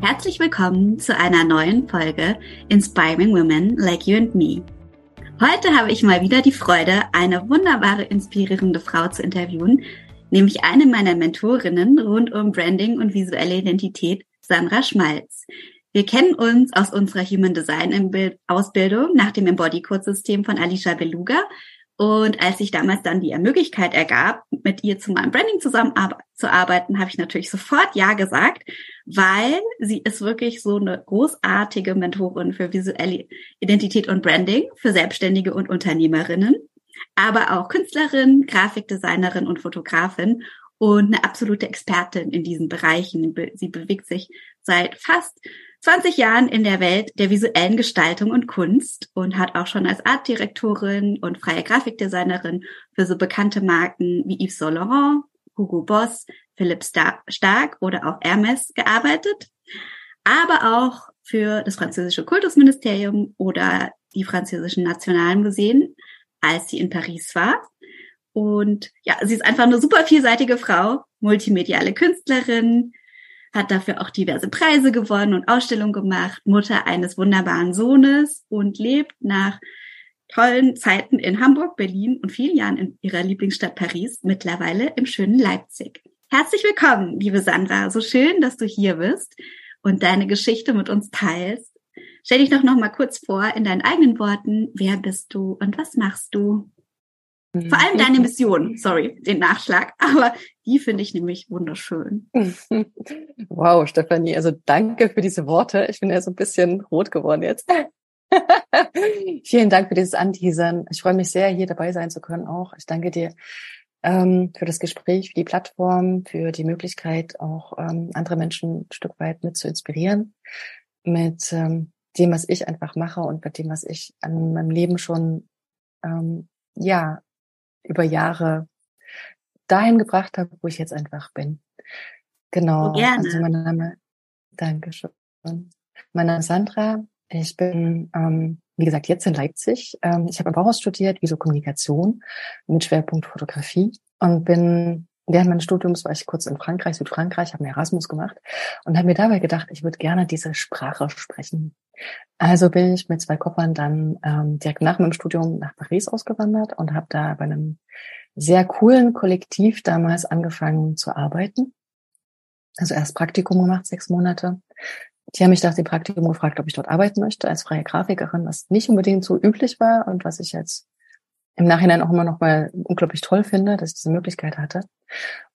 Herzlich willkommen zu einer neuen Folge Inspiring Women Like You and Me. Heute habe ich mal wieder die Freude, eine wunderbare, inspirierende Frau zu interviewen, nämlich eine meiner Mentorinnen rund um Branding und visuelle Identität, Sandra Schmalz. Wir kennen uns aus unserer Human Design Ausbildung nach dem Embody Code System von Alicia Beluga und als sich damals dann die Möglichkeit ergab, mit ihr zu meinem Branding zusammenzuarbeiten, habe ich natürlich sofort Ja gesagt, weil sie ist wirklich so eine großartige Mentorin für visuelle Identität und Branding für Selbstständige und Unternehmerinnen, aber auch Künstlerin, Grafikdesignerin und Fotografin und eine absolute Expertin in diesen Bereichen. Sie bewegt sich seit fast 20 Jahren in der Welt der visuellen Gestaltung und Kunst und hat auch schon als Artdirektorin und freie Grafikdesignerin für so bekannte Marken wie Yves Saint Laurent, Hugo Boss, Philipp Stark oder auch Hermes gearbeitet, aber auch für das französische Kultusministerium oder die französischen Nationalen Museen, als sie in Paris war. Und ja, sie ist einfach eine super vielseitige Frau, multimediale Künstlerin, hat dafür auch diverse Preise gewonnen und Ausstellungen gemacht, Mutter eines wunderbaren Sohnes und lebt nach tollen Zeiten in Hamburg, Berlin und vielen Jahren in ihrer Lieblingsstadt Paris, mittlerweile im schönen Leipzig. Herzlich willkommen, liebe Sandra. So schön, dass du hier bist und deine Geschichte mit uns teilst. Stell dich doch noch mal kurz vor in deinen eigenen Worten. Wer bist du und was machst du? Vor allem deine Mission, sorry, den Nachschlag, aber die finde ich nämlich wunderschön. Wow, Stefanie, also danke für diese Worte. Ich bin ja so ein bisschen rot geworden jetzt. Vielen Dank für dieses Anteasern. Ich freue mich sehr, hier dabei sein zu können auch. Ich danke dir ähm, für das Gespräch, für die Plattform, für die Möglichkeit, auch ähm, andere Menschen ein Stück weit mit zu inspirieren, mit ähm, dem, was ich einfach mache und mit dem, was ich an meinem Leben schon ähm, ja über Jahre dahin gebracht habe, wo ich jetzt einfach bin. Genau. Gerne. Also mein Name, danke schön. Mein Name ist Sandra. Ich bin, ähm, wie gesagt, jetzt in Leipzig. Ähm, ich habe im Bauhaus studiert, Visualkommunikation mit Schwerpunkt Fotografie und bin während meines Studiums war ich kurz in Frankreich, Südfrankreich, habe mir Erasmus gemacht und habe mir dabei gedacht, ich würde gerne diese Sprache sprechen. Also bin ich mit zwei Koffern dann ähm, direkt nach meinem Studium nach Paris ausgewandert und habe da bei einem sehr coolen Kollektiv damals angefangen zu arbeiten. Also erst Praktikum gemacht, sechs Monate. Die haben mich nach dem Praktikum gefragt, ob ich dort arbeiten möchte als freie Grafikerin, was nicht unbedingt so üblich war und was ich jetzt im Nachhinein auch immer noch mal unglaublich toll finde, dass ich diese Möglichkeit hatte.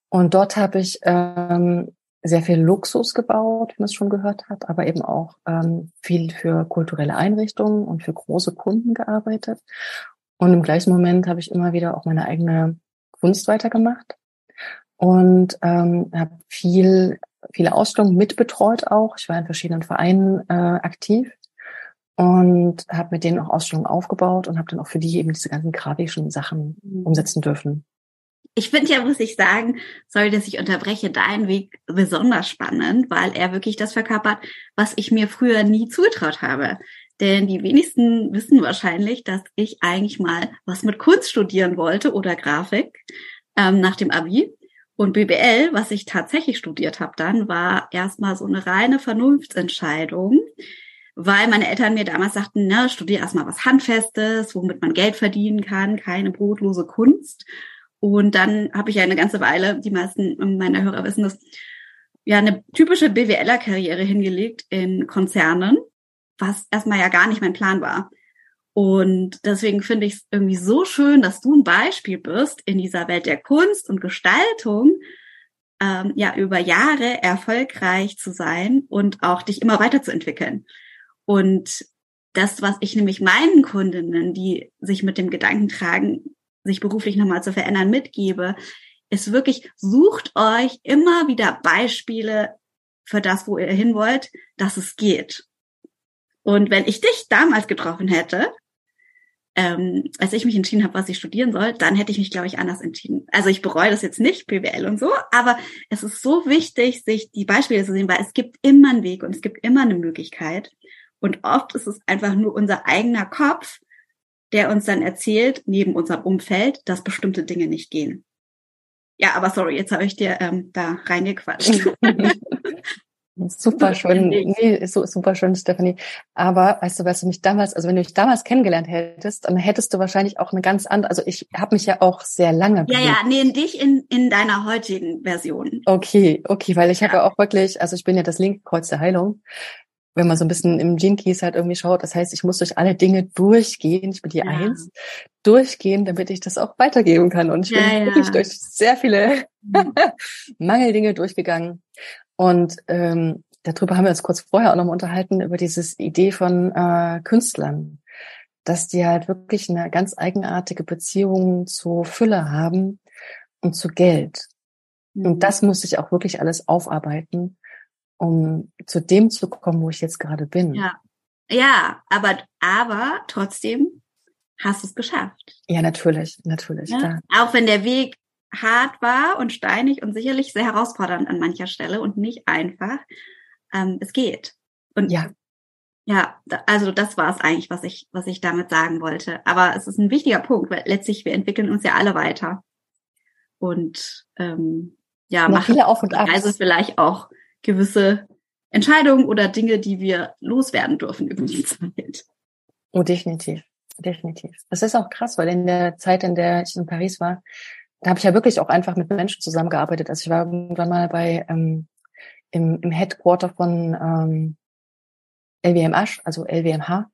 Und dort habe ich ähm, sehr viel Luxus gebaut, wie man es schon gehört hat, aber eben auch ähm, viel für kulturelle Einrichtungen und für große Kunden gearbeitet. Und im gleichen Moment habe ich immer wieder auch meine eigene Kunst weitergemacht und ähm, habe viel, viele Ausstellungen mitbetreut auch. Ich war in verschiedenen Vereinen äh, aktiv und habe mit denen auch Ausstellungen aufgebaut und habe dann auch für die eben diese ganzen grafischen Sachen mhm. umsetzen dürfen. Ich finde ja, muss ich sagen, sorry, dass ich unterbreche, deinen Weg besonders spannend, weil er wirklich das verkörpert, was ich mir früher nie zugetraut habe. Denn die wenigsten wissen wahrscheinlich, dass ich eigentlich mal was mit Kunst studieren wollte oder Grafik ähm, nach dem Abi. Und BBL, was ich tatsächlich studiert habe dann, war erstmal so eine reine Vernunftsentscheidung weil meine Eltern mir damals sagten, ne, studier erstmal was Handfestes, womit man Geld verdienen kann, keine brotlose Kunst. Und dann habe ich ja eine ganze Weile, die meisten meiner Hörer wissen das, ja, eine typische BWLer-Karriere hingelegt in Konzernen was erstmal ja gar nicht mein Plan war. Und deswegen finde ich es irgendwie so schön, dass du ein Beispiel bist in dieser Welt der Kunst und Gestaltung, ähm, ja, über Jahre erfolgreich zu sein und auch dich immer weiterzuentwickeln. Und das, was ich nämlich meinen Kundinnen, die sich mit dem Gedanken tragen, sich beruflich nochmal zu verändern, mitgebe, ist wirklich, sucht euch immer wieder Beispiele für das, wo ihr hin wollt, dass es geht. Und wenn ich dich damals getroffen hätte, ähm, als ich mich entschieden habe, was ich studieren soll, dann hätte ich mich, glaube ich, anders entschieden. Also ich bereue das jetzt nicht, BWL und so, aber es ist so wichtig, sich die Beispiele zu sehen, weil es gibt immer einen Weg und es gibt immer eine Möglichkeit. Und oft ist es einfach nur unser eigener Kopf, der uns dann erzählt, neben unserem Umfeld, dass bestimmte Dinge nicht gehen. Ja, aber sorry, jetzt habe ich dir ähm, da reingequatscht. Super schön, nee, so, super schön, Stephanie. Aber weißt du, was du mich damals, also wenn du mich damals kennengelernt hättest, dann hättest du wahrscheinlich auch eine ganz andere, also ich habe mich ja auch sehr lange. Ja, ja, nee, dich in, in deiner heutigen Version. Okay, okay, weil ich ja. habe ja auch wirklich, also ich bin ja das linke Kreuz der Heilung wenn man so ein bisschen im Gene Keys halt irgendwie schaut. Das heißt, ich muss durch alle Dinge durchgehen. Ich bin die ja. Eins. Durchgehen, damit ich das auch weitergeben kann. Und ich ja, bin ja. wirklich durch sehr viele mhm. Mangeldinge durchgegangen. Und ähm, darüber haben wir uns kurz vorher auch nochmal unterhalten, über dieses Idee von äh, Künstlern. Dass die halt wirklich eine ganz eigenartige Beziehung zu Fülle haben und zu Geld. Mhm. Und das muss ich auch wirklich alles aufarbeiten um zu dem zu kommen, wo ich jetzt gerade bin. Ja, ja, aber aber trotzdem hast du es geschafft. Ja, natürlich, natürlich. Ja? Klar. Auch wenn der Weg hart war und steinig und sicherlich sehr herausfordernd an mancher Stelle und nicht einfach, ähm, es geht. Und ja. Ja, also das war es eigentlich, was ich, was ich damit sagen wollte. Aber es ist ein wichtiger Punkt, weil letztlich wir entwickeln uns ja alle weiter. Und ähm, ja, machen viele Auf und Abs. Also vielleicht auch gewisse Entscheidungen oder Dinge, die wir loswerden dürfen über die Zeit. Oh, definitiv. Definitiv. Das ist auch krass, weil in der Zeit, in der ich in Paris war, da habe ich ja wirklich auch einfach mit Menschen zusammengearbeitet. Also ich war irgendwann mal bei ähm, im, im Headquarter von ähm, LWMH, also LWMH.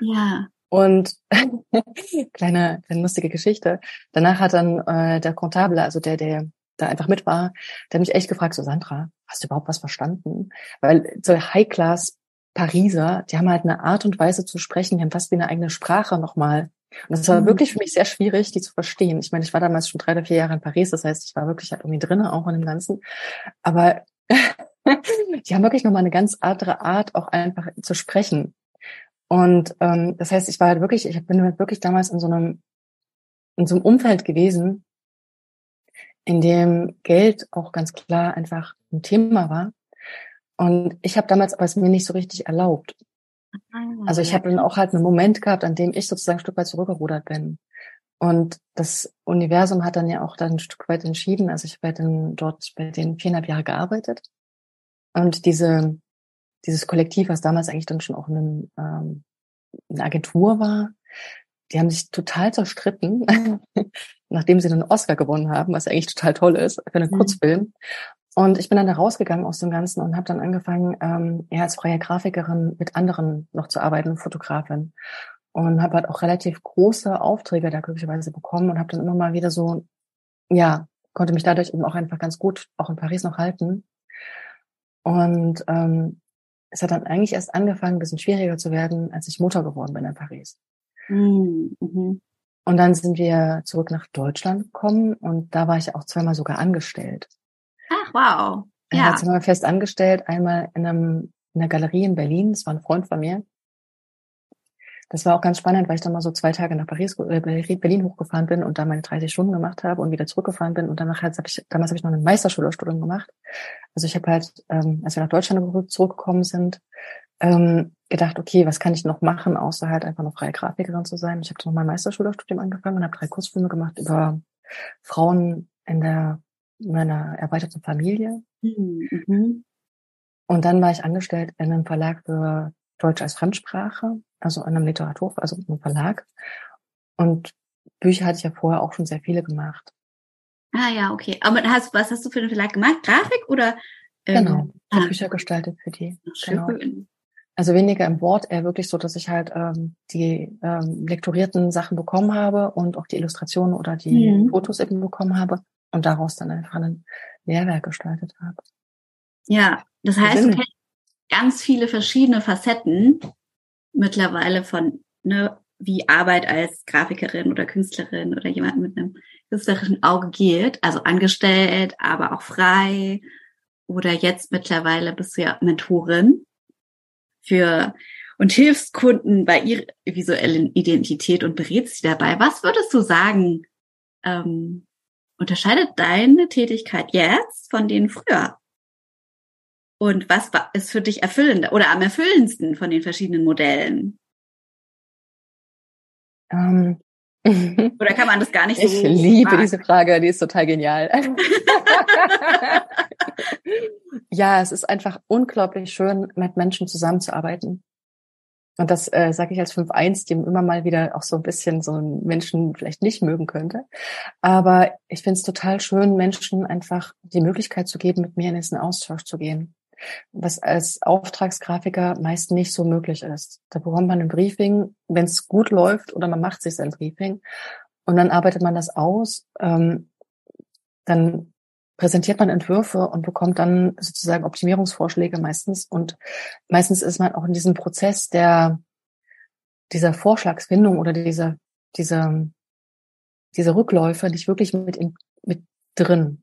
Ja. Und kleine, kleine lustige Geschichte. Danach hat dann äh, der Comptable, also der, der da einfach mit war, der hat mich echt gefragt, so Sandra, hast du überhaupt was verstanden? Weil so High-Class Pariser, die haben halt eine Art und Weise zu sprechen, die haben fast wie eine eigene Sprache nochmal. Und das war mhm. wirklich für mich sehr schwierig, die zu verstehen. Ich meine, ich war damals schon drei oder vier Jahre in Paris, das heißt, ich war wirklich halt irgendwie drinnen, auch in dem Ganzen. Aber die haben wirklich nochmal eine ganz andere Art, auch einfach zu sprechen. Und ähm, das heißt, ich war halt wirklich, ich bin halt wirklich damals in so einem, in so einem Umfeld gewesen, in dem Geld auch ganz klar einfach ein Thema war. Und ich habe damals aber es mir nicht so richtig erlaubt. Ah, also ich habe dann auch halt einen Moment gehabt, an dem ich sozusagen ein Stück weit zurückgerudert bin. Und das Universum hat dann ja auch dann ein Stück weit entschieden. Also ich habe dann dort bei den viereinhalb Jahre gearbeitet. Und diese, dieses Kollektiv, was damals eigentlich dann schon auch eine, ähm, eine Agentur war, die haben sich total zerstritten, nachdem sie einen Oscar gewonnen haben, was eigentlich total toll ist für einen mhm. Kurzfilm. Und ich bin dann da rausgegangen aus dem Ganzen und habe dann angefangen, ähm, ja, als freie Grafikerin mit anderen noch zu arbeiten, Fotografin. Und habe halt auch relativ große Aufträge da glücklicherweise bekommen und habe dann immer mal wieder so, ja, konnte mich dadurch eben auch einfach ganz gut auch in Paris noch halten. Und ähm, es hat dann eigentlich erst angefangen, ein bisschen schwieriger zu werden, als ich Mutter geworden bin in Paris. Mhm. Und dann sind wir zurück nach Deutschland gekommen und da war ich auch zweimal sogar angestellt. Ach, wow. Ja. Ich war zweimal fest angestellt, einmal in, einem, in einer Galerie in Berlin, das war ein Freund von mir. Das war auch ganz spannend, weil ich dann mal so zwei Tage nach Paris, äh, Berlin hochgefahren bin und da meine 30 Stunden gemacht habe und wieder zurückgefahren bin. Und danach halt, hab ich, damals habe ich noch eine Meisterschülerstudium gemacht. Also ich habe halt, ähm, als wir nach Deutschland zurückgekommen sind, ähm, gedacht, okay, was kann ich noch machen, außer halt einfach noch freie Grafikerin zu sein. Ich habe dann noch mein Meisterschülerstudium angefangen und habe drei Kurzfilme gemacht über Frauen in der meiner erweiterten Familie. Mhm. Und dann war ich angestellt in einem Verlag für Deutsch als Fremdsprache, also in einem Literatur, also in einem Verlag. Und Bücher hatte ich ja vorher auch schon sehr viele gemacht. Ah ja, okay. Aber hast, was hast du für einen Verlag gemacht? Grafik oder? Ähm, genau, ich ah. Bücher gestaltet für die. Schön. Genau. Also weniger im Wort, eher wirklich so, dass ich halt ähm, die ähm, lektorierten Sachen bekommen habe und auch die Illustrationen oder die mhm. Fotos eben bekommen habe und daraus dann einfach ein Lehrwerk gestaltet habe. Ja, das heißt, du kennst ganz viele verschiedene Facetten mittlerweile von, ne, wie Arbeit als Grafikerin oder Künstlerin oder jemand mit einem künstlerischen Auge geht, also angestellt, aber auch frei. Oder jetzt mittlerweile bist du ja Mentorin für und hilfst Kunden bei ihrer visuellen Identität und berätst sie dabei. Was würdest du sagen, ähm, unterscheidet deine Tätigkeit jetzt von denen früher? Und was ist für dich erfüllender oder am erfüllendsten von den verschiedenen Modellen? Ähm. Oder kann man das gar nicht so? Ich liebe fragen? diese Frage, die ist total genial. ja, es ist einfach unglaublich schön, mit Menschen zusammenzuarbeiten. Und das äh, sage ich als 5-1, die immer mal wieder auch so ein bisschen so einen Menschen vielleicht nicht mögen könnte. Aber ich finde es total schön, Menschen einfach die Möglichkeit zu geben, mit mir in diesen Austausch zu gehen. Was als Auftragsgrafiker meist nicht so möglich ist. Da bekommt man ein Briefing, wenn es gut läuft, oder man macht sich sein Briefing und dann arbeitet man das aus. Ähm, dann präsentiert man Entwürfe und bekommt dann sozusagen Optimierungsvorschläge meistens. Und meistens ist man auch in diesem Prozess der, dieser Vorschlagsfindung oder dieser, dieser, dieser Rückläufe nicht wirklich mit, in, mit drin.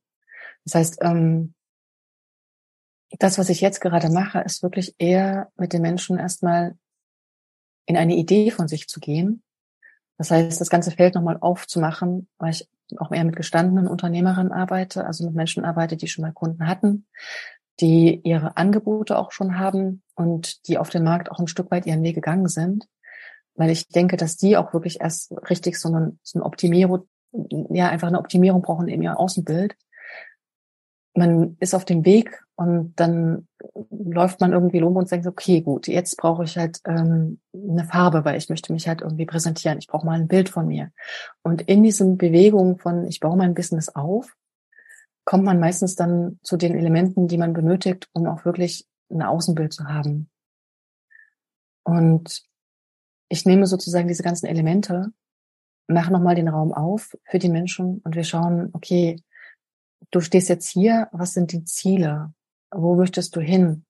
Das heißt, ähm, das, was ich jetzt gerade mache, ist wirklich eher mit den Menschen erstmal in eine Idee von sich zu gehen. Das heißt, das ganze Feld nochmal aufzumachen, weil ich auch eher mit gestandenen Unternehmerinnen arbeite, also mit Menschen arbeite, die schon mal Kunden hatten, die ihre Angebote auch schon haben und die auf dem Markt auch ein Stück weit ihren Weg gegangen sind. Weil ich denke, dass die auch wirklich erst richtig so eine, so eine Optimierung, ja, einfach eine Optimierung brauchen in ihrem Außenbild. Man ist auf dem Weg und dann läuft man irgendwie rum und denkt, okay, gut, jetzt brauche ich halt ähm, eine Farbe, weil ich möchte mich halt irgendwie präsentieren. Ich brauche mal ein Bild von mir. Und in diesen Bewegungen von, ich baue mein Business auf, kommt man meistens dann zu den Elementen, die man benötigt, um auch wirklich ein Außenbild zu haben. Und ich nehme sozusagen diese ganzen Elemente, mache nochmal den Raum auf für die Menschen und wir schauen, okay, du stehst jetzt hier, was sind die Ziele? Wo möchtest du hin?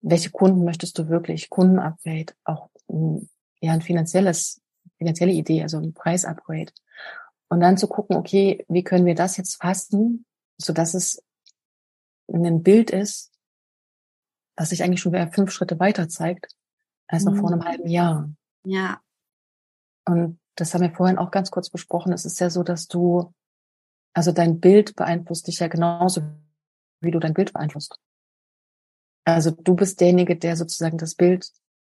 Welche Kunden möchtest du wirklich? Kundenupgrade, auch ja ein finanzielles, finanzielle Idee, also ein Preisupgrade. Und dann zu gucken, okay, wie können wir das jetzt fassen, so dass es ein Bild ist, was sich eigentlich schon wieder fünf Schritte weiter zeigt, als noch mhm. vor einem halben Jahr. Ja. Und das haben wir vorhin auch ganz kurz besprochen. Es ist ja so, dass du, also dein Bild beeinflusst dich ja genauso, wie du dein Bild beeinflusst. Also du bist derjenige, der sozusagen das Bild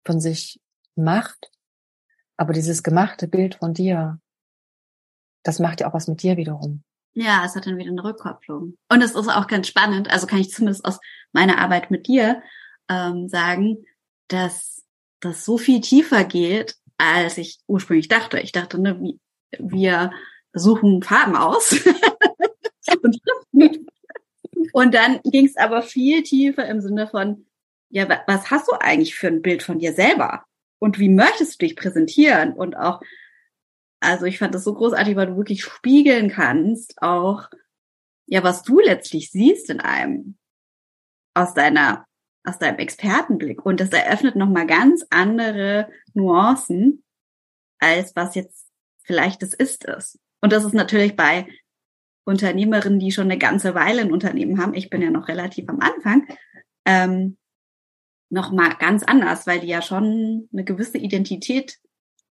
von sich macht, aber dieses gemachte Bild von dir, das macht ja auch was mit dir wiederum. Ja, es hat dann wieder eine Rückkopplung. Und es ist auch ganz spannend, also kann ich zumindest aus meiner Arbeit mit dir ähm, sagen, dass das so viel tiefer geht, als ich ursprünglich dachte. Ich dachte, ne, wir suchen Farben aus und und dann ging es aber viel tiefer im Sinne von, ja, was hast du eigentlich für ein Bild von dir selber? Und wie möchtest du dich präsentieren? Und auch, also ich fand das so großartig, weil du wirklich spiegeln kannst, auch, ja, was du letztlich siehst in einem, aus deiner, aus deinem Expertenblick. Und das eröffnet nochmal ganz andere Nuancen, als was jetzt vielleicht es ist es. Und das ist natürlich bei Unternehmerinnen, die schon eine ganze Weile ein Unternehmen haben, ich bin ja noch relativ am Anfang, ähm, noch mal ganz anders, weil die ja schon eine gewisse Identität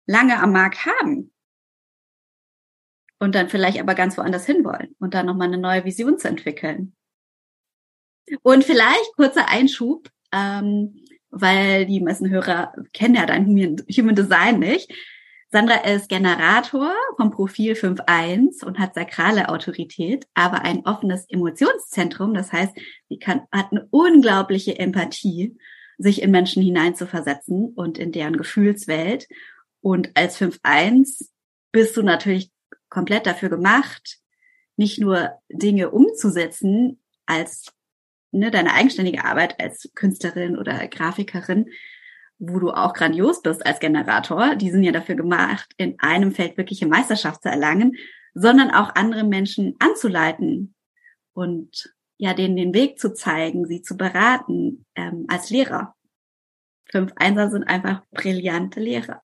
lange am Markt haben und dann vielleicht aber ganz woanders hinwollen und dann noch mal eine neue Vision zu entwickeln. Und vielleicht kurzer Einschub, ähm, weil die meisten Hörer kennen ja dein Human Design nicht. Sandra ist Generator vom Profil 5.1 und hat sakrale Autorität, aber ein offenes Emotionszentrum. Das heißt, sie kann, hat eine unglaubliche Empathie, sich in Menschen hineinzuversetzen und in deren Gefühlswelt. Und als 5.1 bist du natürlich komplett dafür gemacht, nicht nur Dinge umzusetzen als ne, deine eigenständige Arbeit als Künstlerin oder Grafikerin, wo du auch grandios bist als Generator. Die sind ja dafür gemacht, in einem Feld wirkliche Meisterschaft zu erlangen, sondern auch andere Menschen anzuleiten und ja, denen den Weg zu zeigen, sie zu beraten ähm, als Lehrer. Fünf Einser sind einfach brillante Lehrer.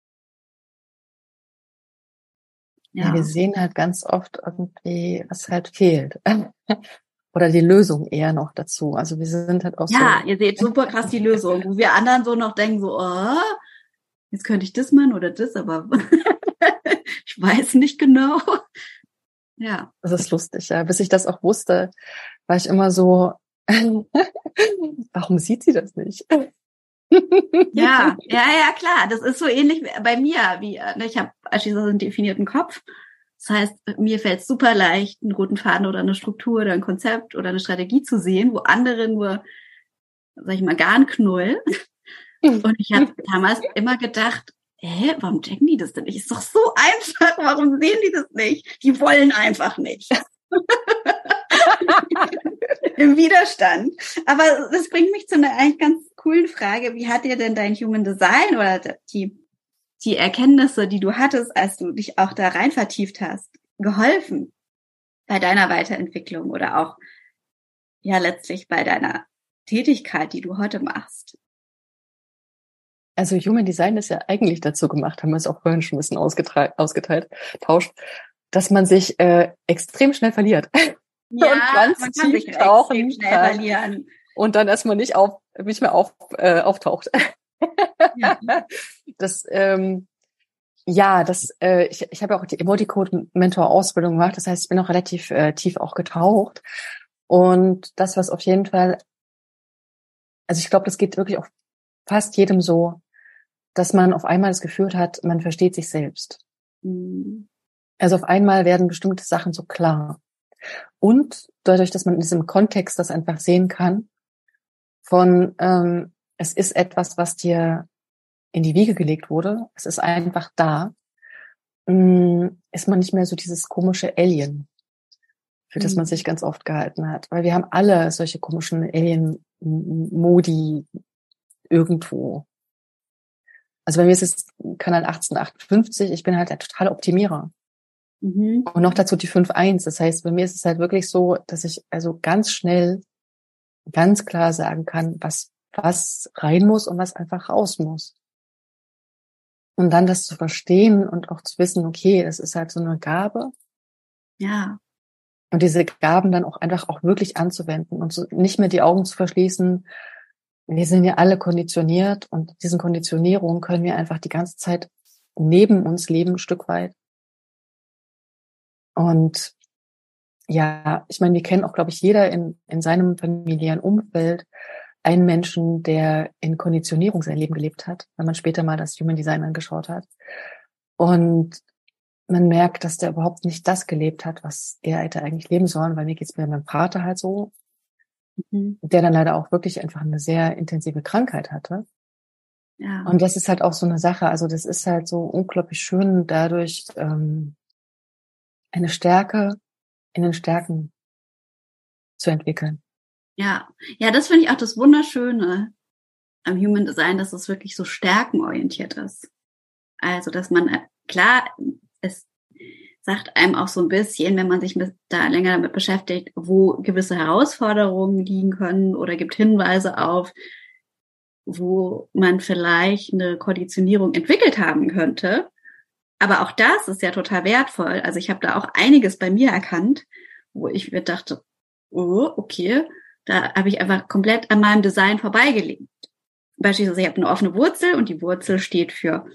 Ja. ja, wir sehen halt ganz oft irgendwie, was halt fehlt. Oder die Lösung eher noch dazu. Also wir sind halt auch ja, so. Ja, ihr seht super krass die Lösung, wo wir anderen so noch denken, so, oh, jetzt könnte ich das machen oder das, aber ich weiß nicht genau. Ja. Das ist lustig, ja. Bis ich das auch wusste, war ich immer so, warum sieht sie das nicht? ja, ja, ja, klar. Das ist so ähnlich bei mir, wie ne, ich habe beispielsweise einen definierten Kopf. Das heißt, mir fällt es super leicht, einen roten Faden oder eine Struktur oder ein Konzept oder eine Strategie zu sehen, wo andere nur, sag ich mal, gar ein Knull. Und ich habe damals immer gedacht, hä, warum checken die das denn nicht? Ist doch so einfach, warum sehen die das nicht? Die wollen einfach nicht. Im Widerstand. Aber das bringt mich zu einer eigentlich ganz coolen Frage. Wie hat dir denn dein Human Design oder die, die Erkenntnisse, die du hattest, als du dich auch da rein vertieft hast, geholfen bei deiner Weiterentwicklung oder auch ja letztlich bei deiner Tätigkeit, die du heute machst? Also Human Design ist ja eigentlich dazu gemacht, haben wir es auch vorhin schon ein bisschen ausgeteilt, ausgeteilt tauscht, dass man sich äh, extrem schnell verliert. Ja, und ganz man kann sich tauchen schnell verlieren. Und dann erstmal nicht auf, nicht mehr auf, äh, auftaucht. Ja. Das, ähm, ja, das, äh, ich, ich habe auch die Emoticode-Mentor-Ausbildung gemacht. Das heißt, ich bin auch relativ äh, tief auch getaucht. Und das, was auf jeden Fall, also ich glaube, das geht wirklich auf fast jedem so, dass man auf einmal das Gefühl hat, man versteht sich selbst. Mhm. Also auf einmal werden bestimmte Sachen so klar. Und dadurch, dass man in diesem Kontext das einfach sehen kann, von ähm, es ist etwas, was dir in die Wiege gelegt wurde, es ist einfach da, mm, ist man nicht mehr so dieses komische Alien, für das man mhm. sich ganz oft gehalten hat. Weil wir haben alle solche komischen Alien-Modi irgendwo. Also bei mir ist es Kanal 1858, ich bin halt der totale Optimierer. Mhm. Und noch dazu die 5.1. Das heißt, bei mir ist es halt wirklich so, dass ich also ganz schnell, ganz klar sagen kann, was, was rein muss und was einfach raus muss. Und dann das zu verstehen und auch zu wissen, okay, das ist halt so eine Gabe. Ja. Und diese Gaben dann auch einfach auch wirklich anzuwenden und so nicht mehr die Augen zu verschließen. Wir sind ja alle konditioniert und diesen Konditionierungen können wir einfach die ganze Zeit neben uns leben, ein Stück weit. Und ja, ich meine, wir kennen auch, glaube ich, jeder in, in seinem familiären Umfeld einen Menschen, der in Konditionierung sein Leben gelebt hat, wenn man später mal das Human Design angeschaut hat. Und man merkt, dass der überhaupt nicht das gelebt hat, was er hätte eigentlich leben sollen, weil mir geht's mit meinem Vater halt so, mhm. der dann leider auch wirklich einfach eine sehr intensive Krankheit hatte. Ja. Und das ist halt auch so eine Sache. Also das ist halt so unglaublich schön, dadurch ähm, eine Stärke in den Stärken zu entwickeln. Ja, ja, das finde ich auch das Wunderschöne am Human Design, dass es wirklich so stärkenorientiert ist. Also, dass man, äh, klar, es sagt einem auch so ein bisschen, wenn man sich mit, da länger damit beschäftigt, wo gewisse Herausforderungen liegen können oder gibt Hinweise auf, wo man vielleicht eine Konditionierung entwickelt haben könnte. Aber auch das ist ja total wertvoll. Also ich habe da auch einiges bei mir erkannt, wo ich mir dachte, oh, okay, da habe ich einfach komplett an meinem Design vorbeigelebt. Beispielsweise, ich habe eine offene Wurzel und die Wurzel steht für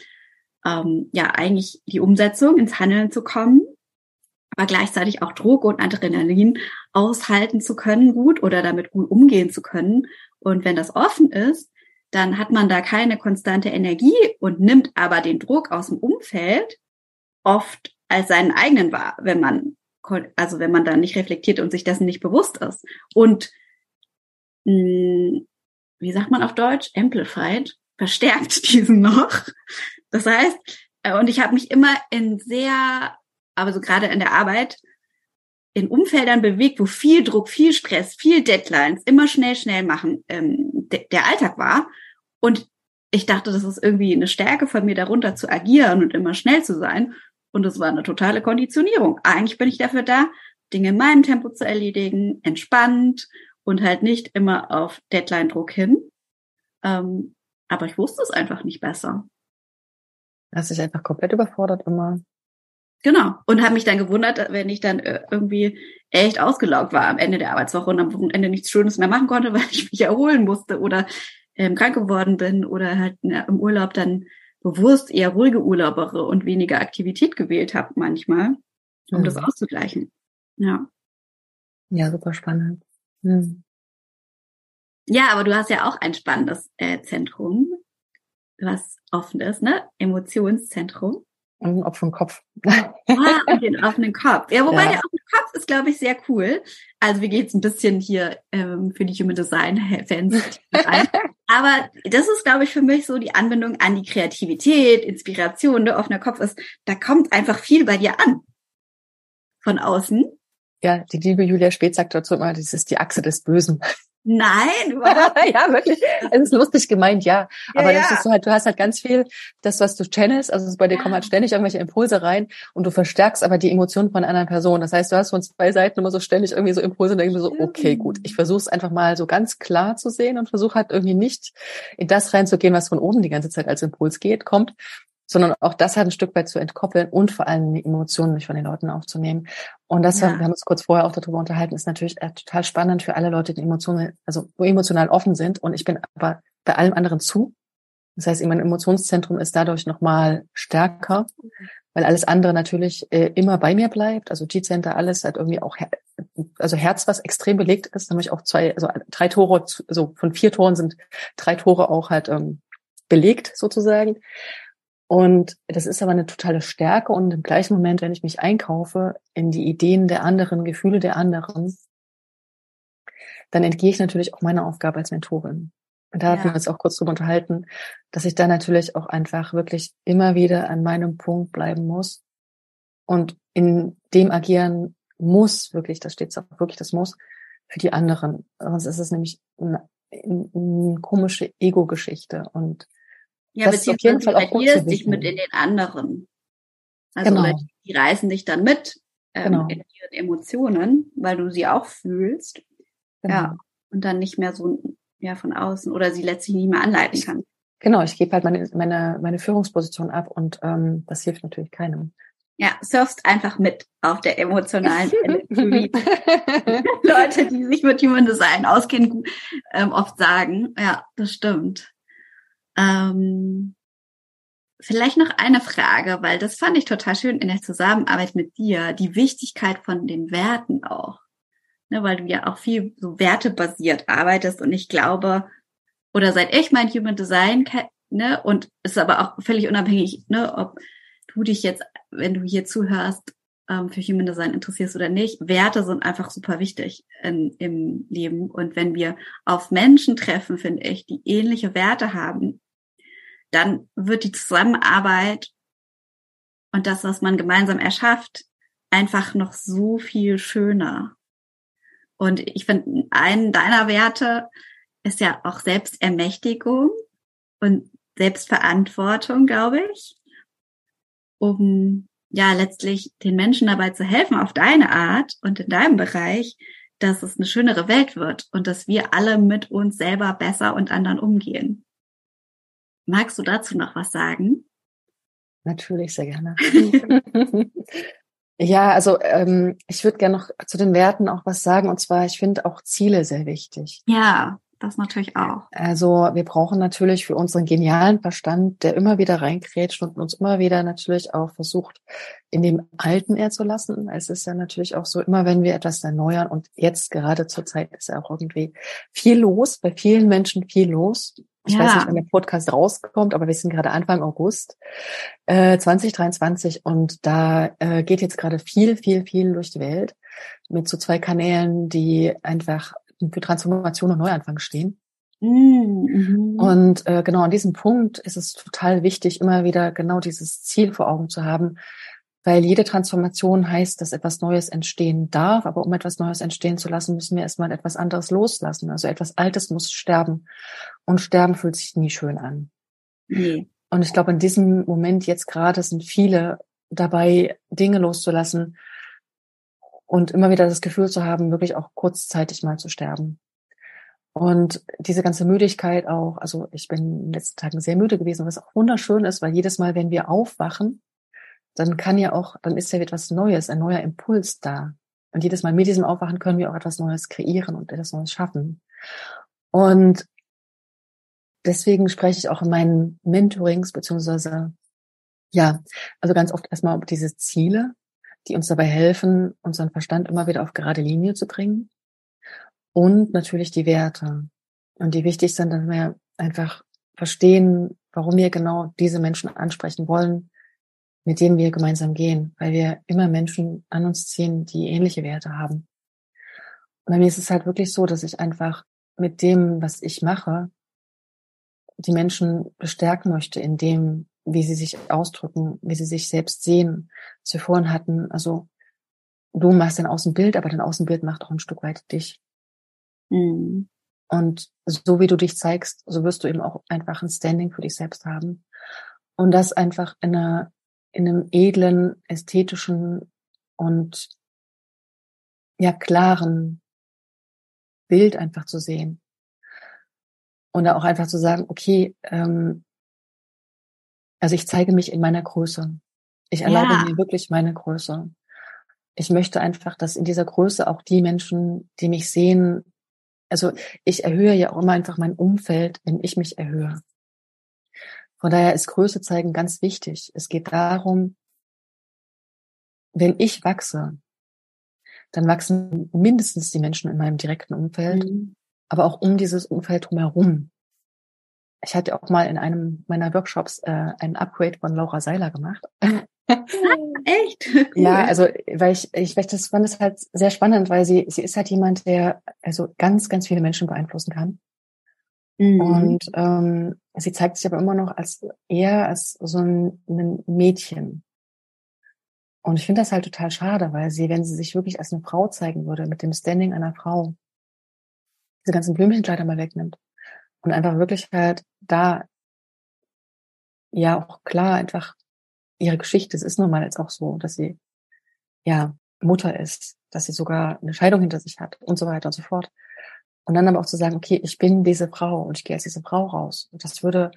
ähm, ja eigentlich die Umsetzung, ins Handeln zu kommen, aber gleichzeitig auch Druck und Adrenalin aushalten zu können, gut oder damit gut umgehen zu können. Und wenn das offen ist, dann hat man da keine konstante Energie und nimmt aber den Druck aus dem Umfeld oft als seinen eigenen wahr, wenn man, also wenn man da nicht reflektiert und sich dessen nicht bewusst ist. Und mh, hm, wie sagt man auf Deutsch? Amplified, verstärkt diesen noch. Das heißt, äh, und ich habe mich immer in sehr, aber so gerade in der Arbeit, in Umfeldern bewegt, wo viel Druck, viel Stress, viel Deadlines, immer schnell, schnell machen ähm, de der Alltag war. Und ich dachte, das ist irgendwie eine Stärke von mir, darunter zu agieren und immer schnell zu sein. Und es war eine totale Konditionierung. Eigentlich bin ich dafür da, Dinge in meinem Tempo zu erledigen, entspannt und halt nicht immer auf Deadline-Druck hin. Ähm, aber ich wusste es einfach nicht besser. Hast dich einfach komplett überfordert immer. Genau. Und habe mich dann gewundert, wenn ich dann äh, irgendwie echt ausgelaugt war am Ende der Arbeitswoche und am Wochenende nichts Schönes mehr machen konnte, weil ich mich erholen musste oder ähm, krank geworden bin oder halt ja, im Urlaub dann bewusst eher ruhige Urlaubere und weniger Aktivität gewählt habe manchmal, um mhm. das auszugleichen. Ja. Ja, super spannend. Mhm. Ja, aber du hast ja auch ein spannendes äh, Zentrum, was offen ist, ne? Emotionszentrum. Und einen offenen Kopf. ah, und den offenen Kopf. Ja, wobei ja. der offene Kopf ist, glaube ich, sehr cool. Also wir gehen jetzt ein bisschen hier ähm, für die Human Design Fans ein. Aber das ist, glaube ich, für mich so die Anbindung an die Kreativität, Inspiration. Der offene Kopf ist, da kommt einfach viel bei dir an. Von außen. Ja, die liebe Julia Spät sagt dazu immer, das ist die Achse des Bösen. Nein, überhaupt nicht. ja, wirklich. Es ist lustig gemeint, ja. Aber ja, das ist so halt, du hast halt ganz viel, das, was du channelst, also bei dir kommen halt ständig irgendwelche Impulse rein und du verstärkst aber die Emotionen von einer anderen Person. Das heißt, du hast von zwei Seiten immer so ständig irgendwie so Impulse und denkst so, okay, gut, ich versuche es einfach mal so ganz klar zu sehen und versuche halt irgendwie nicht in das reinzugehen, was von oben die ganze Zeit als Impuls geht, kommt, sondern auch das halt ein Stück weit zu entkoppeln und vor allem die Emotionen nicht von den Leuten aufzunehmen. Und das, ja. wir haben uns kurz vorher auch darüber unterhalten, ist natürlich äh, total spannend für alle Leute, die Emotionen, also wo emotional offen sind. Und ich bin aber bei allem anderen zu. Das heißt, mein Emotionszentrum ist dadurch nochmal stärker, weil alles andere natürlich äh, immer bei mir bleibt. Also G-Center, alles halt irgendwie auch, also Herz, was extrem belegt ist, nämlich auch zwei, also drei Tore, also von vier Toren sind drei Tore auch halt ähm, belegt sozusagen. Und das ist aber eine totale Stärke und im gleichen Moment, wenn ich mich einkaufe in die Ideen der anderen, Gefühle der anderen, dann entgehe ich natürlich auch meiner Aufgabe als Mentorin. Und da ja. hatten wir uns auch kurz drüber unterhalten, dass ich da natürlich auch einfach wirklich immer wieder an meinem Punkt bleiben muss und in dem agieren muss, wirklich, da steht es auch wirklich, das muss, für die anderen. Sonst ist es nämlich eine, eine komische Ego-Geschichte und ja, das beziehungsweise auf jeden Fall auch gut dich mit in den anderen. Also genau. die reißen dich dann mit ähm, genau. in ihren Emotionen, weil du sie auch fühlst. Genau. Ja. Und dann nicht mehr so ja, von außen oder sie letztlich nicht mehr anleiten kann. Genau, ich gebe halt meine, meine, meine Führungsposition ab und ähm, das hilft natürlich keinem. Ja, surfst einfach mit auf der emotionalen. Leute, die sich mit Human Design auskennen, ähm, oft sagen, ja, das stimmt. Ähm, vielleicht noch eine Frage, weil das fand ich total schön in der Zusammenarbeit mit dir, die Wichtigkeit von den Werten auch. Ne, weil du ja auch viel so wertebasiert arbeitest und ich glaube, oder seit ich mein Human Design ne, und ist aber auch völlig unabhängig, ne, ob du dich jetzt, wenn du hier zuhörst, ähm, für Human Design interessierst oder nicht, Werte sind einfach super wichtig in, im Leben. Und wenn wir auf Menschen treffen, finde ich, die ähnliche Werte haben, dann wird die Zusammenarbeit und das, was man gemeinsam erschafft, einfach noch so viel schöner. Und ich finde, einen deiner Werte ist ja auch Selbstermächtigung und Selbstverantwortung, glaube ich, um ja letztlich den Menschen dabei zu helfen auf deine Art und in deinem Bereich, dass es eine schönere Welt wird und dass wir alle mit uns selber besser und anderen umgehen. Magst du dazu noch was sagen? Natürlich, sehr gerne. ja, also ähm, ich würde gerne noch zu den Werten auch was sagen. Und zwar, ich finde auch Ziele sehr wichtig. Ja, das natürlich auch. Also wir brauchen natürlich für unseren genialen Verstand, der immer wieder reinkrätscht und uns immer wieder natürlich auch versucht, in dem Alten eher zu lassen. Es ist ja natürlich auch so, immer wenn wir etwas erneuern und jetzt gerade zur Zeit ist ja auch irgendwie viel los, bei vielen Menschen viel los. Ich ja. weiß nicht, wann der Podcast rauskommt, aber wir sind gerade Anfang August äh, 2023 und da äh, geht jetzt gerade viel, viel, viel durch die Welt mit so zwei Kanälen, die einfach für Transformation und Neuanfang stehen. Mhm. Und äh, genau an diesem Punkt ist es total wichtig, immer wieder genau dieses Ziel vor Augen zu haben, weil jede Transformation heißt, dass etwas Neues entstehen darf, aber um etwas Neues entstehen zu lassen, müssen wir erstmal etwas anderes loslassen. Also etwas Altes muss sterben und sterben fühlt sich nie schön an. Nee. Und ich glaube, in diesem Moment jetzt gerade sind viele dabei, Dinge loszulassen und immer wieder das Gefühl zu haben, wirklich auch kurzzeitig mal zu sterben. Und diese ganze Müdigkeit auch, also ich bin in den letzten Tagen sehr müde gewesen, was auch wunderschön ist, weil jedes Mal, wenn wir aufwachen, dann kann ja auch, dann ist ja etwas Neues, ein neuer Impuls da. Und jedes Mal mit diesem Aufwachen können wir auch etwas Neues kreieren und etwas Neues schaffen. Und deswegen spreche ich auch in meinen Mentorings, beziehungsweise, ja, also ganz oft erstmal über diese Ziele, die uns dabei helfen, unseren Verstand immer wieder auf gerade Linie zu bringen und natürlich die Werte. Und die wichtig sind, dass wir einfach verstehen, warum wir genau diese Menschen ansprechen wollen, mit denen wir gemeinsam gehen, weil wir immer Menschen an uns ziehen, die ähnliche Werte haben. Und bei mir ist es halt wirklich so, dass ich einfach mit dem, was ich mache, die Menschen bestärken möchte in dem, wie sie sich ausdrücken, wie sie sich selbst sehen, was wir vorhin hatten. Also du machst dein Außenbild, aber dein Außenbild macht auch ein Stück weit dich. Mhm. Und so wie du dich zeigst, so wirst du eben auch einfach ein Standing für dich selbst haben. Und das einfach in, einer, in einem edlen, ästhetischen und ja klaren Bild einfach zu sehen. Und auch einfach zu sagen, okay, ähm, also ich zeige mich in meiner Größe. Ich erlaube ja. mir wirklich meine Größe. Ich möchte einfach, dass in dieser Größe auch die Menschen, die mich sehen, also ich erhöhe ja auch immer einfach mein Umfeld, wenn ich mich erhöhe. Von daher ist Größe zeigen ganz wichtig. Es geht darum, wenn ich wachse, dann wachsen mindestens die Menschen in meinem direkten Umfeld, mhm. aber auch um dieses Umfeld drumherum. Ich hatte auch mal in einem meiner Workshops äh, ein Upgrade von Laura Seiler gemacht. Echt? Cool. Ja, also weil ich, ich, ich das fand es halt sehr spannend, weil sie, sie ist halt jemand, der also ganz, ganz viele Menschen beeinflussen kann. Mhm. Und ähm, sie zeigt sich aber immer noch als eher als so ein, ein Mädchen. Und ich finde das halt total schade, weil sie, wenn sie sich wirklich als eine Frau zeigen würde, mit dem Standing einer Frau, diese ganzen Blümchenkleider mal wegnimmt und einfach wirklich halt da ja auch klar einfach ihre Geschichte. Es ist nun mal jetzt auch so, dass sie ja Mutter ist, dass sie sogar eine Scheidung hinter sich hat und so weiter und so fort. Und dann aber auch zu sagen, okay, ich bin diese Frau und ich gehe als diese Frau raus. Und das würde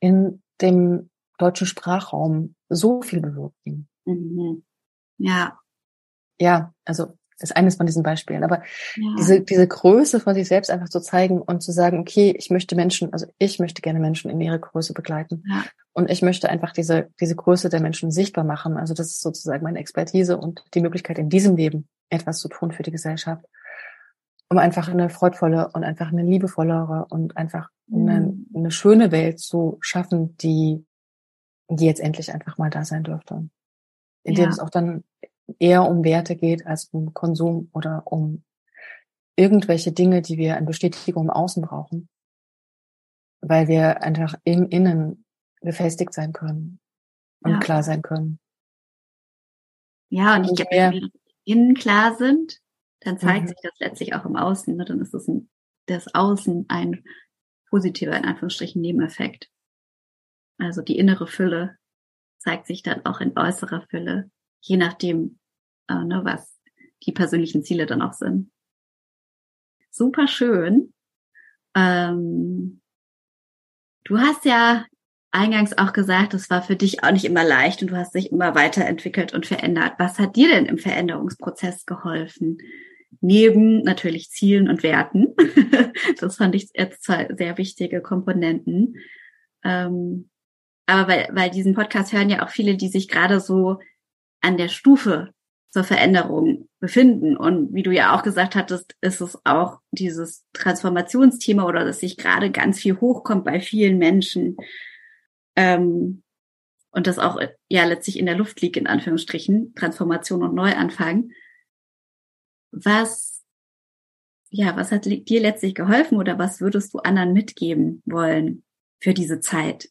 in dem deutschen Sprachraum so viel bewirken. Mhm. Ja. Ja, also ist eines von diesen Beispielen. Aber ja. diese, diese Größe von sich selbst einfach zu zeigen und zu sagen, okay, ich möchte Menschen, also ich möchte gerne Menschen in ihre Größe begleiten. Ja. Und ich möchte einfach diese, diese Größe der Menschen sichtbar machen. Also das ist sozusagen meine Expertise und die Möglichkeit in diesem Leben etwas zu tun für die Gesellschaft. Um einfach eine freudvolle und einfach eine liebevollere und einfach eine, mhm. eine schöne Welt zu schaffen, die, die jetzt endlich einfach mal da sein dürfte. In ja. dem es auch dann eher um Werte geht als um Konsum oder um irgendwelche Dinge, die wir an Bestätigung im Außen brauchen, weil wir einfach im Innen gefestigt sein können und ja. klar sein können. Ja, und ich glaube, wenn wir innen klar sind, dann zeigt mhm. sich das letztlich auch im Außen. Ne? Dann ist das, ein, das Außen ein positiver, in Anführungsstrichen, Nebeneffekt. Also die innere Fülle zeigt sich dann auch in äußerer Fülle, je nachdem, äh, ne, was die persönlichen Ziele dann auch sind. Super schön. Ähm, du hast ja eingangs auch gesagt, es war für dich auch nicht immer leicht und du hast dich immer weiterentwickelt und verändert. Was hat dir denn im Veränderungsprozess geholfen? Neben natürlich Zielen und Werten. das fand ich jetzt zwei sehr wichtige Komponenten. Ähm, aber weil, weil diesen Podcast hören ja auch viele, die sich gerade so an der Stufe zur Veränderung befinden. Und wie du ja auch gesagt hattest, ist es auch dieses Transformationsthema oder dass sich gerade ganz viel hochkommt bei vielen Menschen. Ähm, und das auch ja letztlich in der Luft liegt, in Anführungsstrichen, Transformation und Neuanfang. Was, ja, was hat dir letztlich geholfen oder was würdest du anderen mitgeben wollen für diese Zeit?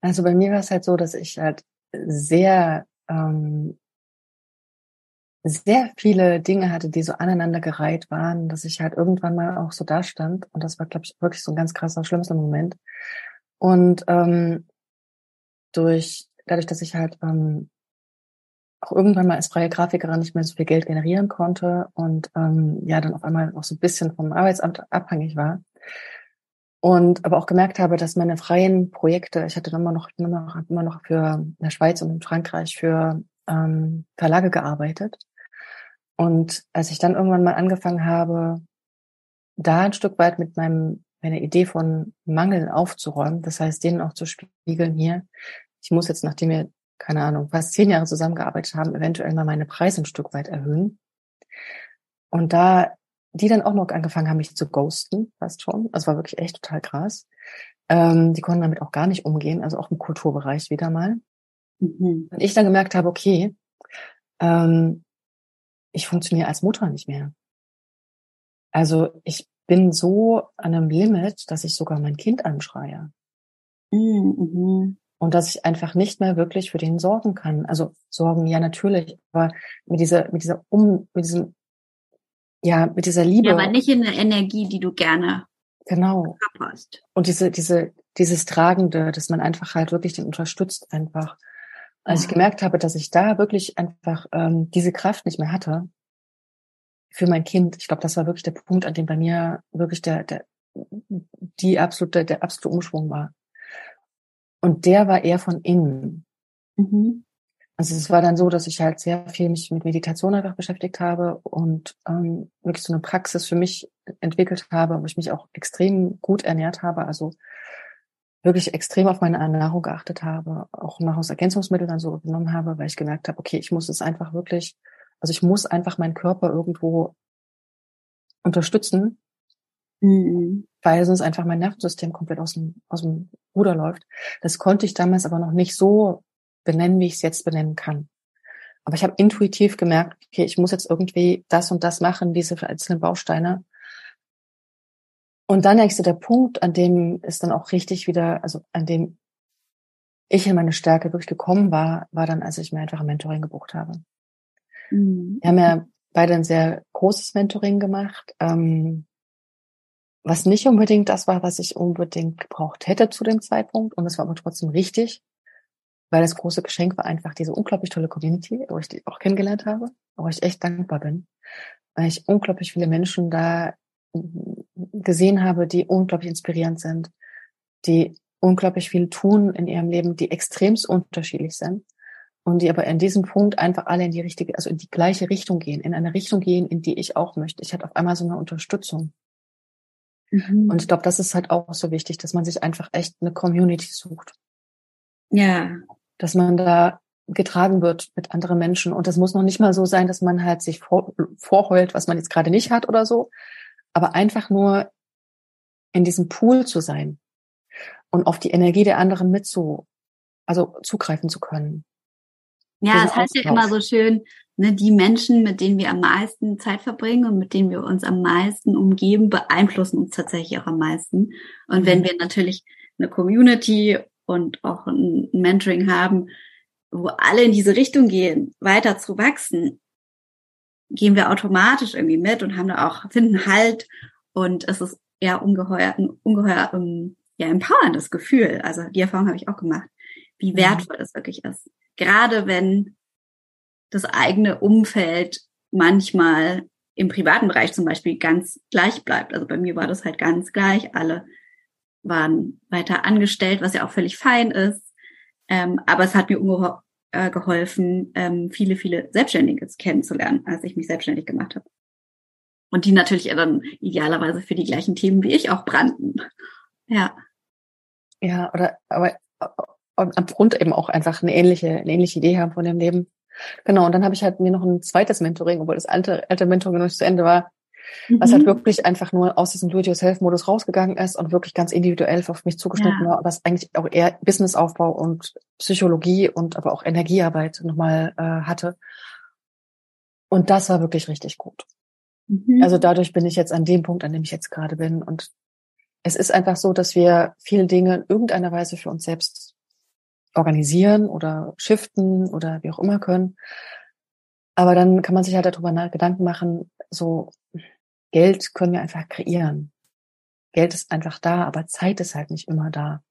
Also bei mir war es halt so, dass ich halt sehr ähm, sehr viele Dinge hatte, die so aneinandergereiht waren, dass ich halt irgendwann mal auch so da stand. Und das war, glaube ich, wirklich so ein ganz krasser, schlimmster Moment. Und ähm, durch dadurch, dass ich halt ähm, auch irgendwann mal als freie Grafikerin nicht mehr so viel Geld generieren konnte und ähm, ja dann auf einmal noch so ein bisschen vom Arbeitsamt abhängig war. Und aber auch gemerkt habe, dass meine freien Projekte, ich hatte immer noch immer noch immer noch für in der Schweiz und in Frankreich für ähm, Verlage gearbeitet. Und als ich dann irgendwann mal angefangen habe, da ein Stück weit mit meinem meiner Idee von Mangel aufzuräumen, das heißt denen auch zu spiegeln hier, ich muss jetzt, nachdem wir, keine Ahnung, fast zehn Jahre zusammengearbeitet haben, eventuell mal meine Preise ein Stück weit erhöhen. Und da die dann auch noch angefangen haben, mich zu ghosten, fast schon, das war wirklich echt total krass. Ähm, die konnten damit auch gar nicht umgehen, also auch im Kulturbereich wieder mal. Mhm. Und ich dann gemerkt habe, okay, ähm, ich funktioniere als Mutter nicht mehr. Also ich bin so an einem Limit, dass ich sogar mein Kind anschreie. Mhm. Mhm und dass ich einfach nicht mehr wirklich für den sorgen kann. Also sorgen, ja natürlich, aber mit dieser, mit dieser um, mit diesem, ja, mit dieser Liebe. Ja, aber nicht in der Energie, die du gerne genau hast. Und diese, diese, dieses Tragende, dass man einfach halt wirklich den unterstützt einfach. Als ja. ich gemerkt habe, dass ich da wirklich einfach ähm, diese Kraft nicht mehr hatte für mein Kind, ich glaube, das war wirklich der Punkt, an dem bei mir wirklich der, der die absolute, der absolute Umschwung war. Und der war eher von innen. Mhm. Also es war dann so, dass ich halt sehr viel mich mit Meditation einfach beschäftigt habe und ähm, wirklich so eine Praxis für mich entwickelt habe, wo ich mich auch extrem gut ernährt habe, also wirklich extrem auf meine Ernährung geachtet habe, auch Nahrungsergänzungsmittel dann so genommen habe, weil ich gemerkt habe, okay, ich muss es einfach wirklich, also ich muss einfach meinen Körper irgendwo unterstützen, mhm. weil sonst einfach mein Nervensystem komplett aus dem, aus dem Ruder läuft. Das konnte ich damals aber noch nicht so benennen, wie ich es jetzt benennen kann. Aber ich habe intuitiv gemerkt, okay, ich muss jetzt irgendwie das und das machen, diese einzelnen Bausteine. Und dann nächste der Punkt, an dem ist dann auch richtig wieder, also an dem ich in meine Stärke wirklich gekommen war, war dann, als ich mir einfach ein Mentoring gebucht habe. Mhm. Wir haben ja beide ein sehr großes Mentoring gemacht. Ähm, was nicht unbedingt das war, was ich unbedingt gebraucht hätte zu dem Zeitpunkt. Und es war aber trotzdem richtig, weil das große Geschenk war einfach diese unglaublich tolle Community, wo ich die auch kennengelernt habe, wo ich echt dankbar bin, weil ich unglaublich viele Menschen da gesehen habe, die unglaublich inspirierend sind, die unglaublich viel tun in ihrem Leben, die extremst unterschiedlich sind und die aber in diesem Punkt einfach alle in die richtige, also in die gleiche Richtung gehen, in eine Richtung gehen, in die ich auch möchte. Ich hatte auf einmal so eine Unterstützung. Mhm. Und ich glaube, das ist halt auch so wichtig, dass man sich einfach echt eine Community sucht. Ja. Dass man da getragen wird mit anderen Menschen. Und das muss noch nicht mal so sein, dass man halt sich vor, vorheult, was man jetzt gerade nicht hat oder so. Aber einfach nur in diesem Pool zu sein und auf die Energie der anderen mit zu, also zugreifen zu können. Ja, es heißt ja immer so schön, ne, die Menschen, mit denen wir am meisten Zeit verbringen und mit denen wir uns am meisten umgeben, beeinflussen uns tatsächlich auch am meisten. Und mhm. wenn wir natürlich eine Community und auch ein Mentoring haben, wo alle in diese Richtung gehen, weiter zu wachsen, gehen wir automatisch irgendwie mit und haben da auch, finden Halt und es ist eher ungeheuer, ein ungeheuer, um, ähm, ja, empowerndes Gefühl. Also die Erfahrung habe ich auch gemacht, wie mhm. wertvoll das wirklich ist gerade wenn das eigene Umfeld manchmal im privaten Bereich zum Beispiel ganz gleich bleibt. Also bei mir war das halt ganz gleich. Alle waren weiter angestellt, was ja auch völlig fein ist. Ähm, aber es hat mir äh, geholfen, ähm, viele, viele Selbstständige kennenzulernen, als ich mich selbstständig gemacht habe. Und die natürlich dann idealerweise für die gleichen Themen wie ich auch brannten. Ja. Ja, oder aber Grund eben auch einfach eine ähnliche, eine ähnliche Idee haben von dem Leben. Genau, und dann habe ich halt mir noch ein zweites Mentoring, obwohl das alte, alte Mentoring noch nicht zu Ende war, mhm. was halt mhm. wirklich einfach nur aus diesem Do-it-yourself-Modus rausgegangen ist und wirklich ganz individuell auf mich zugeschnitten ja. war, was eigentlich auch eher Businessaufbau und Psychologie und aber auch Energiearbeit nochmal äh, hatte. Und das war wirklich richtig gut. Mhm. Also dadurch bin ich jetzt an dem Punkt, an dem ich jetzt gerade bin. Und es ist einfach so, dass wir viele Dinge in irgendeiner Weise für uns selbst organisieren oder shiften oder wie auch immer können. Aber dann kann man sich halt darüber Gedanken machen, so Geld können wir einfach kreieren. Geld ist einfach da, aber Zeit ist halt nicht immer da.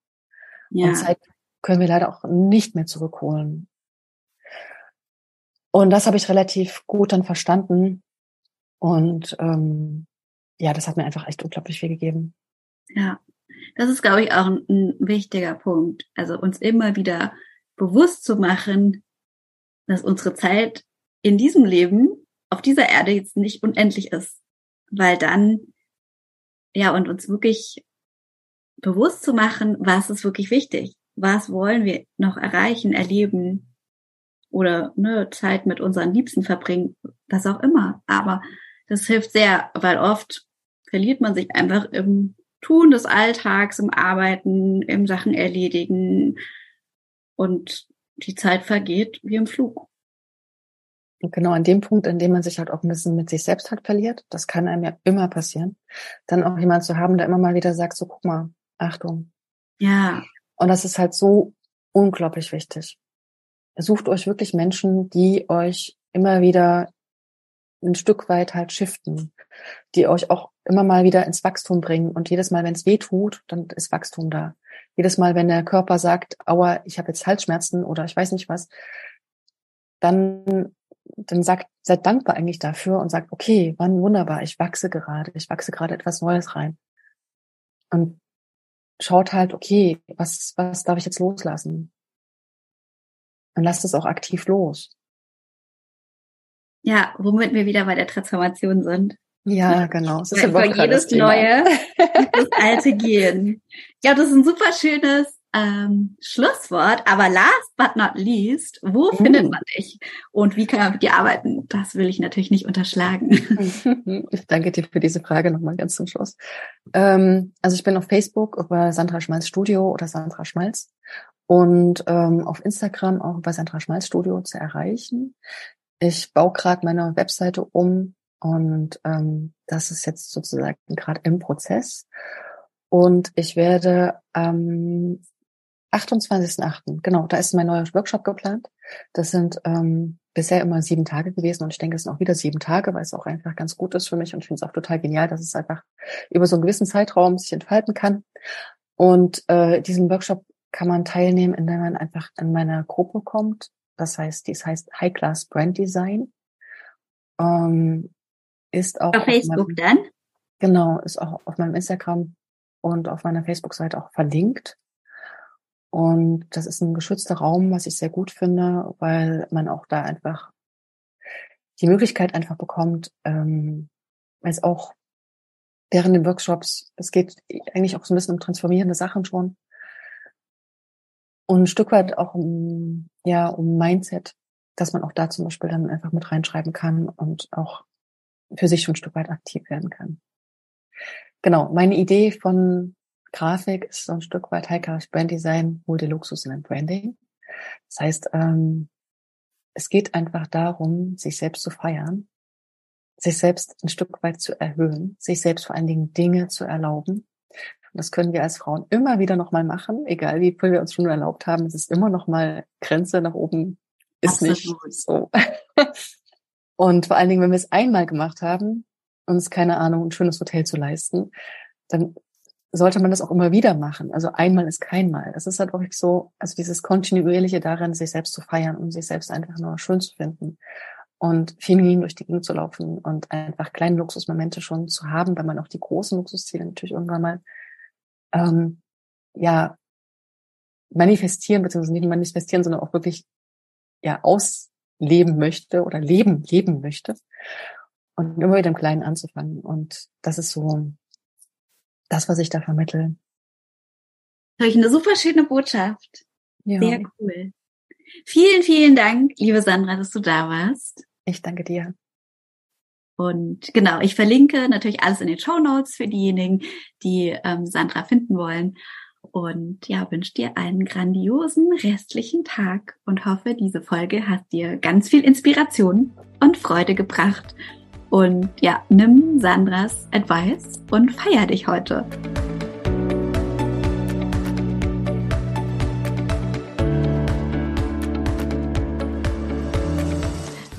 Ja. Und Zeit können wir leider auch nicht mehr zurückholen. Und das habe ich relativ gut dann verstanden. Und ähm, ja, das hat mir einfach echt unglaublich viel gegeben. Ja, das ist, glaube ich, auch ein, ein wichtiger Punkt. Also uns immer wieder bewusst zu machen, dass unsere Zeit in diesem Leben auf dieser Erde jetzt nicht unendlich ist. Weil dann, ja, und uns wirklich bewusst zu machen, was ist wirklich wichtig? Was wollen wir noch erreichen, erleben oder ne, Zeit mit unseren Liebsten verbringen, was auch immer. Aber das hilft sehr, weil oft verliert man sich einfach im Tun des Alltags, im Arbeiten, im Sachen erledigen und die Zeit vergeht wie im Flug. Und genau an dem Punkt, in dem man sich halt auch ein bisschen mit sich selbst halt verliert, das kann einem ja immer passieren, dann auch jemand zu haben, der immer mal wieder sagt, so guck mal, Achtung. Ja. Und das ist halt so unglaublich wichtig. Sucht euch wirklich Menschen, die euch immer wieder ein Stück weit halt shiften, die euch auch immer mal wieder ins Wachstum bringen. Und jedes Mal, wenn es weh tut, dann ist Wachstum da. Jedes Mal, wenn der Körper sagt, aua, ich habe jetzt Halsschmerzen oder ich weiß nicht was, dann, dann sagt, seid dankbar eigentlich dafür und sagt, okay, wann wunderbar, ich wachse gerade, ich wachse gerade etwas Neues rein. Und schaut halt, okay, was, was darf ich jetzt loslassen? Und lasst es auch aktiv los. Ja, womit wir wieder bei der Transformation sind. Ja, genau. Das ist ja jedes Neue das Alte gehen. Ja, das ist ein super schönes ähm, Schlusswort. Aber last but not least, wo uh. findet man dich und wie kann man mit dir arbeiten? Das will ich natürlich nicht unterschlagen. Ich danke dir für diese Frage nochmal ganz zum Schluss. Ähm, also ich bin auf Facebook über Sandra Schmalz Studio oder Sandra Schmalz und ähm, auf Instagram auch über Sandra Schmalz Studio zu erreichen. Ich baue gerade meine Webseite um und ähm, das ist jetzt sozusagen gerade im Prozess. Und ich werde am 28.8., genau, da ist mein neuer Workshop geplant. Das sind ähm, bisher immer sieben Tage gewesen und ich denke, es sind auch wieder sieben Tage, weil es auch einfach ganz gut ist für mich und ich finde es auch total genial, dass es einfach über so einen gewissen Zeitraum sich entfalten kann. Und äh, diesen Workshop kann man teilnehmen, indem man einfach in meine Gruppe kommt. Das heißt, dies heißt High Class Brand Design. Ähm, ist auch auf, auf Facebook meinem, dann? Genau, ist auch auf meinem Instagram und auf meiner Facebook-Seite auch verlinkt. Und das ist ein geschützter Raum, was ich sehr gut finde, weil man auch da einfach die Möglichkeit einfach bekommt, ähm, weil es auch während den Workshops, es geht eigentlich auch so ein bisschen um transformierende Sachen schon. Und ein Stück weit auch um, ja, um Mindset, dass man auch da zum Beispiel dann einfach mit reinschreiben kann und auch für sich schon ein Stück weit aktiv werden kann. Genau, meine Idee von Grafik ist so ein Stück weit High Brand Design, hol dir Luxus in ein Branding. Das heißt, ähm, es geht einfach darum, sich selbst zu feiern, sich selbst ein Stück weit zu erhöhen, sich selbst vor allen Dingen Dinge zu erlauben. Und das können wir als Frauen immer wieder nochmal machen, egal wie viel wir uns schon erlaubt haben. Es ist immer nochmal Grenze nach oben, ist Absolut. nicht so. Und vor allen Dingen, wenn wir es einmal gemacht haben, uns keine Ahnung, ein schönes Hotel zu leisten, dann sollte man das auch immer wieder machen. Also einmal ist kein Mal. Das ist halt wirklich so, also dieses kontinuierliche daran, sich selbst zu feiern und sich selbst einfach nur schön zu finden und feminin durch die Gegend zu laufen und einfach kleine Luxusmomente schon zu haben, wenn man auch die großen Luxusziele natürlich irgendwann mal ähm, ja manifestieren, beziehungsweise nicht manifestieren, sondern auch wirklich ja ausleben möchte oder leben, leben möchte. Und immer wieder im Kleinen anzufangen. Und das ist so das, was ich da vermittle. Habe ich eine super schöne Botschaft. Ja. Sehr cool. Vielen, vielen Dank, liebe Sandra, dass du da warst. Ich danke dir. Und genau, ich verlinke natürlich alles in den Show Notes für diejenigen, die ähm, Sandra finden wollen. Und ja, wünsche dir einen grandiosen restlichen Tag und hoffe, diese Folge hat dir ganz viel Inspiration und Freude gebracht und ja, nimm Sandras Advice und feier dich heute.